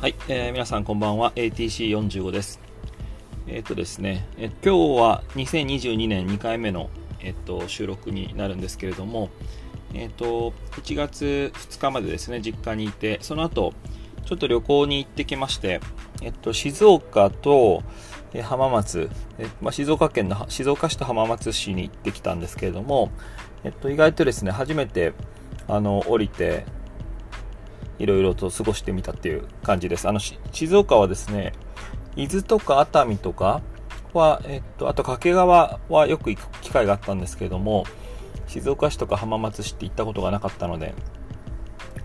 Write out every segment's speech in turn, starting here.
はい、えー、皆さんこんばんは。ATC45 です。えっ、ー、とですねえ今日は2022年2回目の、えっと、収録になるんですけれどもえっと1月2日までですね実家にいてその後ちょっと旅行に行ってきましてえっと静岡とえ浜松、えまあ、静岡県の静岡市と浜松市に行ってきたんですけれども、えっと、意外とですね初めてあの降りていろいろと過ごしてみたっていう感じです。あの、静岡はですね、伊豆とか熱海とかは、えっと、あと掛川はよく行く機会があったんですけれども、静岡市とか浜松市って行ったことがなかったので、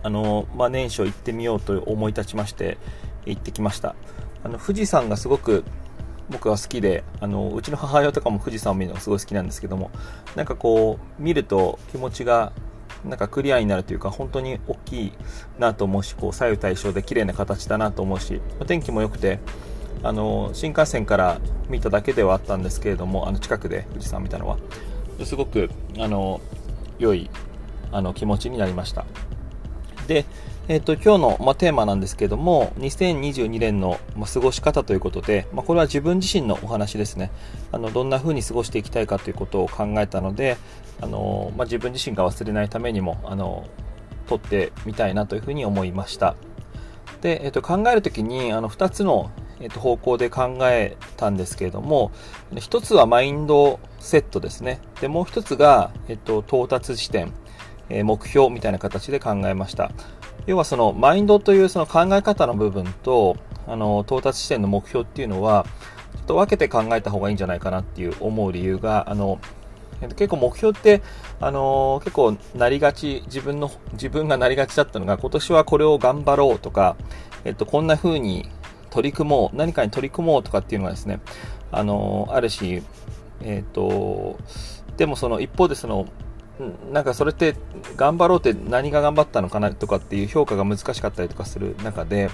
あの、まあ、年初行ってみようと思い立ちまして、行ってきました。あの、富士山がすごく僕は好きで、あの、うちの母親とかも富士山を見るのがすごい好きなんですけども、なんかこう、見ると気持ちがなんかクリアになるというか、本当に大きいなと思うし、こう左右対称で綺麗な形だなと思うし、天気も良くて、あの、新幹線から見ただけではあったんですけれども、あの近くで富士山見たのは、すごく、あの、良い、あの、気持ちになりました。で、えっ、と、今日の、ま、テーマなんですけども、2022年の、ま、過ごし方ということで、ま、これは自分自身のお話ですね。あの、どんな風に過ごしていきたいかということを考えたので、あの、ま自分自身が忘れないためにも、あの、撮ってみたいなというふうに思いました。で、えっ、と、考えるときに、あの、2つの、えっ、と、方向で考えたんですけれども、1つはマインドセットですね。で、もう1つが、えっ、と、到達地点。目標みたいな形で考えました。要はそのマインドというその考え方の部分と、あの、到達地点の目標っていうのは、ちょっと分けて考えた方がいいんじゃないかなっていう思う理由が、あの、結構目標って、あの結構なりがち、自分の、自分がなりがちだったのが、今年はこれを頑張ろうとか、えっと、こんな風に取り組もう、何かに取り組もうとかっていうのがですね、あのあるし、えっと、でもその一方でその、なんかそれって頑張ろうって何が頑張ったのかなとかっていう評価が難しかったりとかする中で、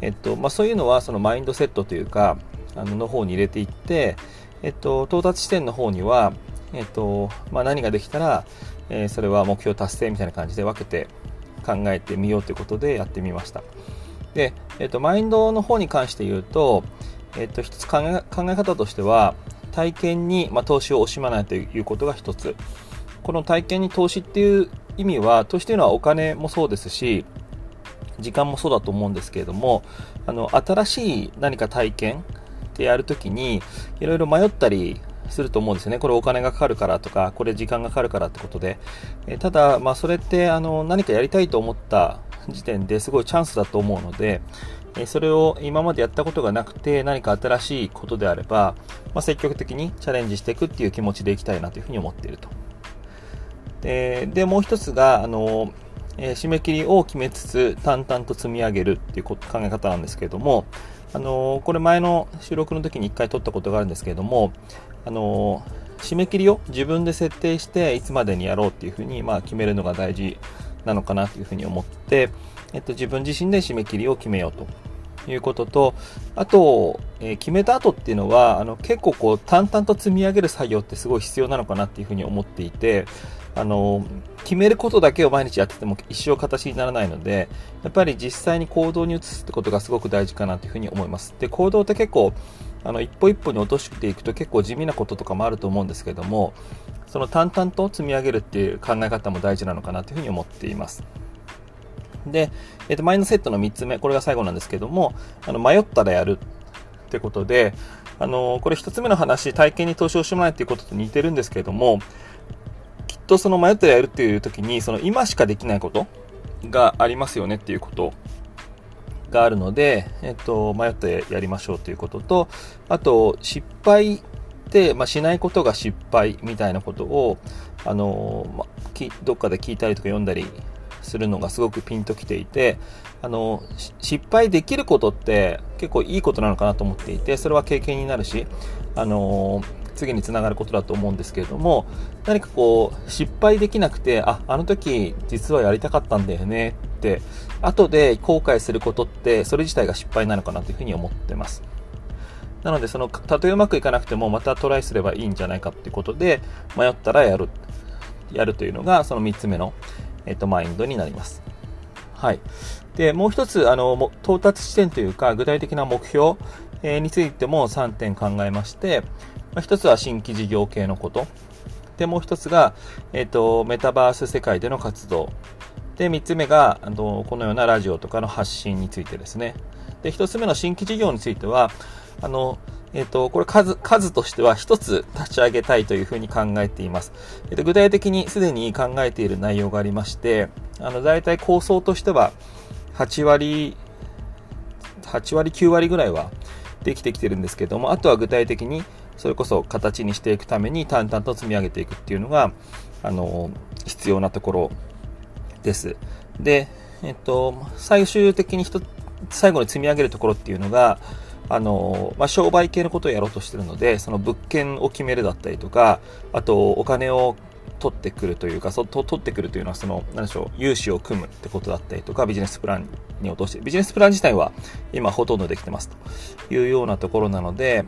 えっとまあ、そういうのはそのマインドセットというかあのの方に入れていって、えっと、到達地点の方には、えっとまあ、何ができたら、えー、それは目標達成みたいな感じで分けて考えてみようということでやってみました。で、えっと、マインドの方に関して言うと、えっと、一つ考え考え方としては体験に、まあ、投資を惜しまないということが一つ。この体験に投資っていう意味は、投資というのはお金もそうですし、時間もそうだと思うんですけれども、あの、新しい何か体験ってやるときに、いろいろ迷ったりすると思うんですよね。これお金がかかるからとか、これ時間がかかるからってことで。えただ、まあ、それって、あの、何かやりたいと思った時点ですごいチャンスだと思うので、えそれを今までやったことがなくて何か新しいことであれば、まあ、積極的にチャレンジしていくっていう気持ちでいきたいなというふうに思っていると。ででもう一つがあの、えー、締め切りを決めつつ淡々と積み上げるっていう考え方なんですけれどもあのこれ前の収録の時に1回撮ったことがあるんですけれどもあの締め切りを自分で設定していつまでにやろうっていうふうに、まあ、決めるのが大事なのかなというふうに思って、えっと、自分自身で締め切りを決めようということと、あと、えー、決めた後っていうのは、あの、結構こう、淡々と積み上げる作業ってすごい必要なのかなっていうふうに思っていて、あの、決めることだけを毎日やってても一生形にならないので、やっぱり実際に行動に移すってことがすごく大事かなというふうに思います。で、行動って結構、あの、一歩一歩に落としていくと結構地味なこととかもあると思うんですけども、その淡々と積み上げるっていう考え方も大事なのかなというふうに思っています。で、えっ、と、マインドセットの3つ目、これが最後なんですけども、あの、迷ったらやるってことで、あの、これ1つ目の話、体験に投資をしてもらえっていうことと似てるんですけども、とその迷ったらやるっていう時に、その今しかできないことがありますよねっていうことがあるので、えっと、迷ってやりましょうということと、あと、失敗って、まあ、しないことが失敗みたいなことを、あの、まあ、どっかで聞いたりとか読んだりするのがすごくピンときていて、あの、失敗できることって結構いいことなのかなと思っていて、それは経験になるし、あの、次につながることだと思うんですけれども、何かこう、失敗できなくて、あ、あの時実はやりたかったんだよねって、後で後悔することって、それ自体が失敗なのかなというふうに思ってます。なので、その、たとえうまくいかなくても、またトライすればいいんじゃないかっていうことで、迷ったらやる。やるというのが、その3つ目の、えっと、マインドになります。はい。で、もう一つ、あの、到達地点というか、具体的な目標、え、についても3点考えまして、まあ、一つは新規事業系のこと。で、もう一つが、えっ、ー、と、メタバース世界での活動。で、三つ目が、あの、このようなラジオとかの発信についてですね。で、一つ目の新規事業については、あの、えっ、ー、と、これ数、数としては一つ立ち上げたいというふうに考えています。えっ、ー、と、具体的にすでに考えている内容がありまして、あの、大体構想としては、8割、8割、9割ぐらいはできてきてるんですけども、あとは具体的にそれこそ形にしていくために淡々と積み上げていくっていうのが、あの、必要なところです。で、えっと、最終的に最後に積み上げるところっていうのが、あの、まあ、商売系のことをやろうとしてるので、その物件を決めるだったりとか、あと、お金を取ってくるというか、そと取ってくるというのは、その、何でしょう、融資を組むってことだったりとか、ビジネスプランに落として、ビジネスプラン自体は今ほとんどできてますというようなところなので、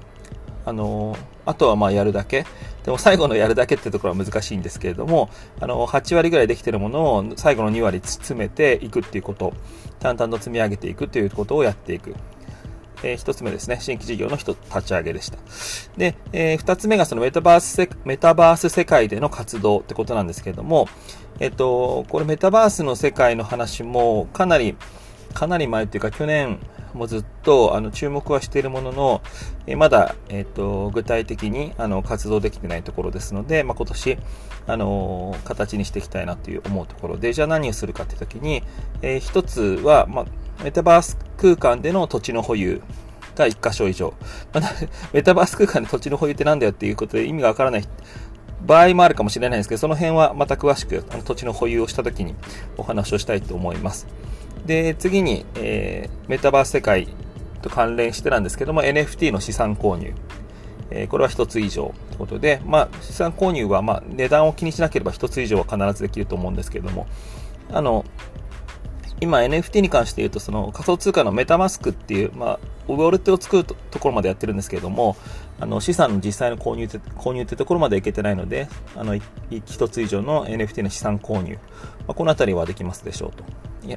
あの、あとはまあやるだけ。でも最後のやるだけってところは難しいんですけれども、あの、8割ぐらいできてるものを最後の2割詰めていくっていうこと、淡々と積み上げていくということをやっていく。えー、一つ目ですね、新規事業の一立ち上げでした。で、えー、二つ目がそのメタバース、メタバース世界での活動ってことなんですけれども、えっ、と、これメタバースの世界の話もかなり、かなり前っていうか去年もずっとあの注目はしているものの、えまだ、えっ、と、具体的にあの活動できてないところですので、まあ、今年、あの形にしていきたいなという思うところで、じゃあ何をするかっていう時に、えー、一つは、まあ、メタバース空間での土地の保有が1箇所以上。まあ、メタバース空間で土地の保有ってなんだよっていうことで意味がわからない場合もあるかもしれないんですけど、その辺はまた詳しくあの土地の保有をした時にお話をしたいと思います。で、次に、えー、メタバース世界と関連してなんですけども、NFT の資産購入。えー、これは1つ以上ということで、まあ、資産購入は、まあ、値段を気にしなければ1つ以上は必ずできると思うんですけども、あの、今 NFT に関して言うと、その仮想通貨のメタマスクっていう、まあ、ウォレットを作るところまでやってるんですけども、あの、資産の実際の購入って、購入ってところまでいけてないので、あの、一つ以上の NFT の資産購入、まあ、このあたりはできますでしょうと。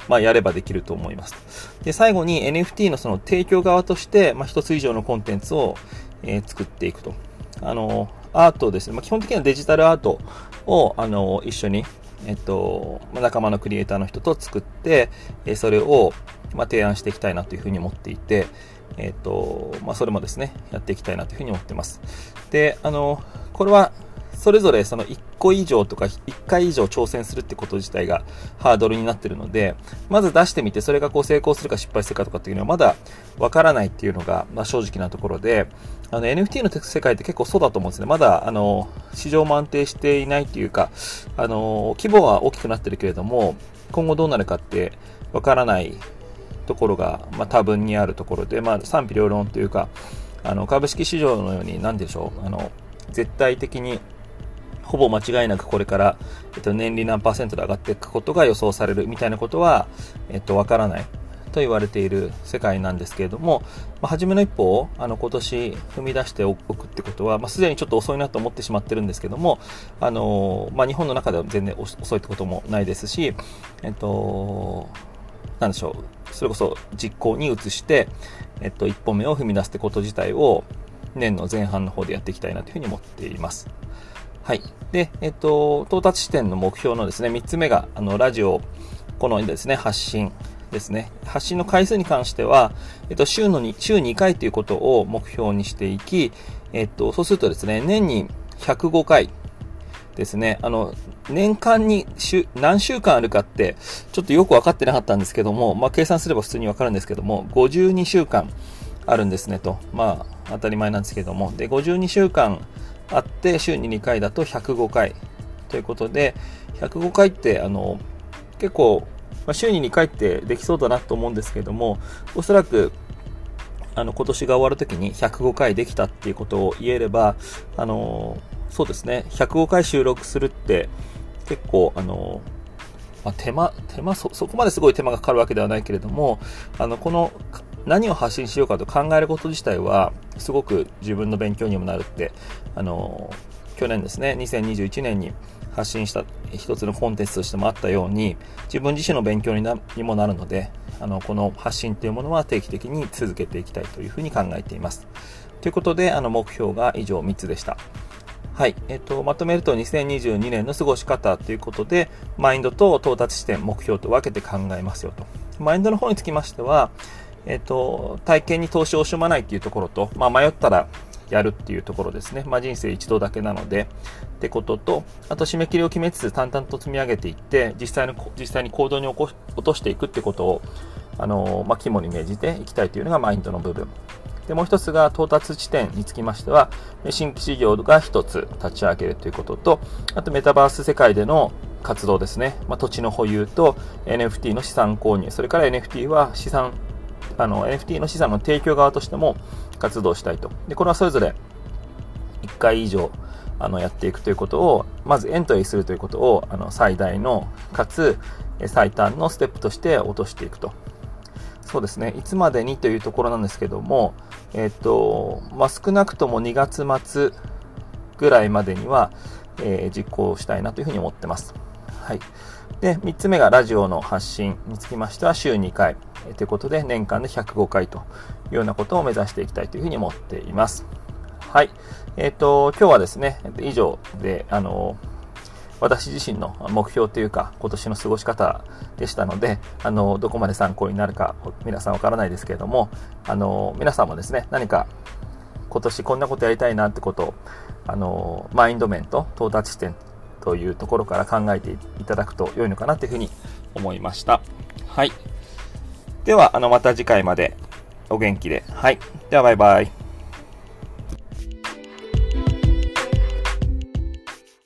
まあ、やればできると思います。で、最後に NFT のその提供側として、まあ、一つ以上のコンテンツを、えー、作っていくと。あの、アートですね。まあ、基本的にはデジタルアートを、あの、一緒に、えっと、仲間のクリエイターの人と作って、えそれを、まあ、提案していきたいなというふうに思っていて、えっと、まあ、それもですね、やっていきたいなというふうに思っています。で、あの、これは、それぞれその1個以上とか1回以上挑戦するってこと自体がハードルになってるので、まず出してみてそれがこう成功するか失敗するかとかっていうのはまだわからないっていうのが、まあ、正直なところで、あの NFT の世界って結構そうだと思うんですね。まだあの市場も安定していないっていうか、あの規模は大きくなってるけれども、今後どうなるかってわからないところが、まあ、多分にあるところで、まあ、賛否両論というか、あの株式市場のように何でしょう、あの絶対的にほぼ間違いなくこれから、えっと、年利何パーセントで上がっていくことが予想されるみたいなことは、えっと、わからない。と言われている世界なんですけれども、まあ、初めの一歩をあの今年踏み出しておくってことは、まあ、すでにちょっと遅いなと思ってしまってるんですけども、あのまあ、日本の中では全然遅いってこともないですし、えっと、なんでしょう、それこそ実行に移して、えっと、一歩目を踏み出すってこと自体を年の前半の方でやっていきたいなというふうに思っています。はい。で、えっと、到達地点の目標のですね、3つ目が、あの、ラジオ、このですね、発信ですね。発信の回数に関しては、えっと、週の2、週2回ということを目標にしていき、えっと、そうするとですね、年に105回ですね、あの、年間に週、何週間あるかって、ちょっとよくわかってなかったんですけども、まあ、計算すれば普通にわかるんですけども、52週間あるんですねと。まあ、当たり前なんですけども。で、52週間あって、週に2回だと105回。ということで、105回って、あの、結構、まあ、週に2回ってできそうだなと思うんですけども、おそらく、あの、今年が終わるときに105回できたっていうことを言えれば、あの、そうですね、105回収録するって、結構、あの、まあ、手間、手間そ、そこまですごい手間がかかるわけではないけれども、あの、この何を発信しようかと考えること自体は、すごく自分の勉強にもなるって、あの、去年ですね、2021年に発信した一つのコンテンツとしてもあったように、自分自身の勉強になにもなるので、あの、この発信というものは定期的に続けていきたいというふうに考えています。ということで、あの、目標が以上3つでした。はい。えっと、まとめると2022年の過ごし方ということで、マインドと到達地点、目標と分けて考えますよと。マインドの方につきましては、えっと、体験に投資を惜しまないっていうところと、まあ、迷ったらやるっていうところですね。まあ、人生一度だけなので、ってことと、あと締め切りを決めつつ淡々と積み上げていって、実際の、実際に行動に起こ落としていくってことを、あの、まあ、肝に銘じていきたいというのがマインドの部分。で、もう一つが到達地点につきましては、新規事業が一つ立ち上げるということと、あとメタバース世界での活動ですね。まあ、土地の保有と NFT の資産購入、それから NFT は資産、あの、NFT の資産の提供側としても活動したいと。で、これはそれぞれ1回以上、あの、やっていくということを、まずエントリーするということを、あの、最大の、かつ、最短のステップとして落としていくと。そうですね、いつまでにというところなんですけども、えっ、と、まあ、少なくとも2月末ぐらいまでには、えー、実行したいなというふうに思ってます。はい。で、3つ目がラジオの発信につきましては週2回、ということで年間で105回というようなことを目指していきたいというふうに思っています。はい。えっ、ー、と、今日はですね、以上で、あの私自身の目標というか、今年の過ごし方でしたので、あの、どこまで参考になるか、皆さんわからないですけれども、あの、皆さんもですね、何か今年こんなことやりたいなってことを、あの、マインド面と到達地点というところから考えていただくと良いのかなというふうに思いました。はい。では、あの、また次回までお元気で。はい。では、バイバイ。